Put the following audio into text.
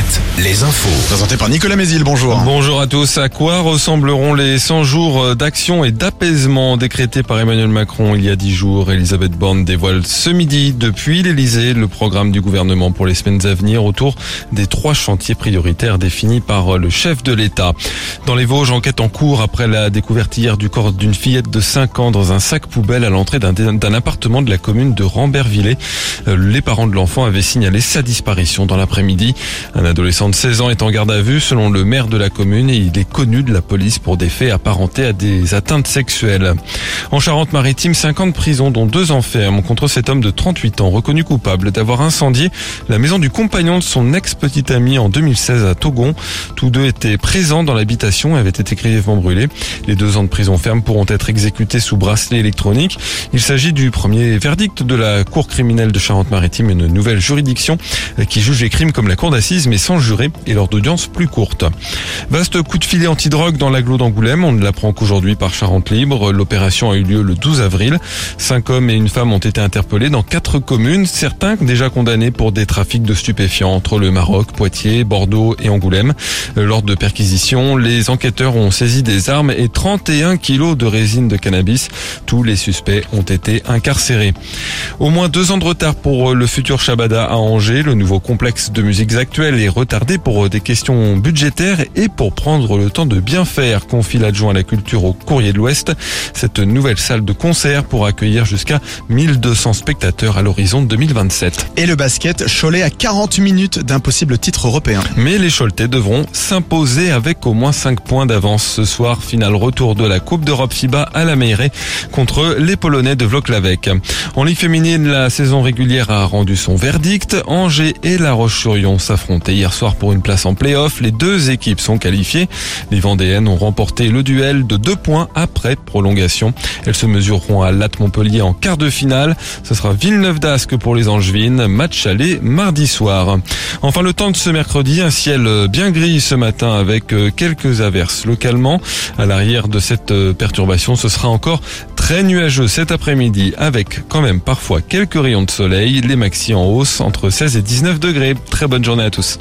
7, les infos. Présenté par Nicolas Mézil, bonjour. Bonjour à tous. À quoi ressembleront les 100 jours d'action et d'apaisement décrétés par Emmanuel Macron il y a 10 jours? Elisabeth Borne dévoile ce midi depuis l'Elysée le programme du gouvernement pour les semaines à venir autour des trois chantiers prioritaires définis par le chef de l'État. Dans les Vosges, enquête en cours après la découverte hier du corps d'une fillette de 5 ans dans un sac poubelle à l'entrée d'un appartement de la commune de Rambervillers. Les parents de l'enfant avaient signalé sa disparition dans l'après-midi. Un adolescent de 16 ans est en garde à vue selon le maire de la commune et il est connu de la police pour des faits apparentés à des atteintes sexuelles. En Charente-Maritime, 50 prisons dont deux enfermes contre cet homme de 38 ans reconnu coupable d'avoir incendié la maison du compagnon de son ex-petite amie en 2016 à Togon. Tous deux étaient présents dans l'habitation et avaient été grièvement brûlés. Les deux ans de prison ferme pourront être exécutés sous bracelet électronique. Il s'agit du premier verdict de la Cour criminelle de Charente-Maritime, une nouvelle juridiction qui juge les crimes comme la cour d'assises mais sans jurer et lors d'audience plus courte. Vaste coup de filet antidrogue dans l'agglo d'Angoulême. On ne l'apprend qu'aujourd'hui par Charente Libre. L'opération a eu lieu le 12 avril. Cinq hommes et une femme ont été interpellés dans quatre communes, certains déjà condamnés pour des trafics de stupéfiants entre le Maroc, Poitiers, Bordeaux et Angoulême. Lors de perquisitions, les enquêteurs ont saisi des armes et 31 kilos de résine de cannabis. Tous les suspects ont été incarcérés. Au moins deux ans de retard pour le futur Shabada à Angers. Le nouveau complexe de musiques actuelles retardé pour des questions budgétaires et pour prendre le temps de bien faire, confie l'adjoint à la culture au Courrier de l'Ouest. Cette nouvelle salle de concert pour accueillir jusqu'à 1200 spectateurs à l'horizon 2027. Et le basket, Cholet à 40 minutes d'un possible titre européen. Mais les Choletais devront s'imposer avec au moins 5 points d'avance ce soir. Final retour de la Coupe d'Europe FIBA à la Meirée contre les Polonais de Vloklavek. En Ligue féminine, la saison régulière a rendu son verdict. Angers et La Roche-sur-Yon s'affrontaient hier soir pour une place en play-off. Les deux équipes sont qualifiées. Les Vendéennes ont remporté le duel de 2 points après prolongation. Elles se mesureront à Latte Montpellier en quart de finale. Ce sera Villeneuve d'Ascq pour les Angevines. Match aller mardi soir. Enfin, le temps de ce mercredi, un ciel bien gris ce matin avec quelques averses localement. À l'arrière de cette perturbation, ce sera encore très nuageux cet après-midi avec quand même parfois quelques rayons de soleil. Les maxi en hausse entre 16 et 19 degrés. Très bonne journée à tous.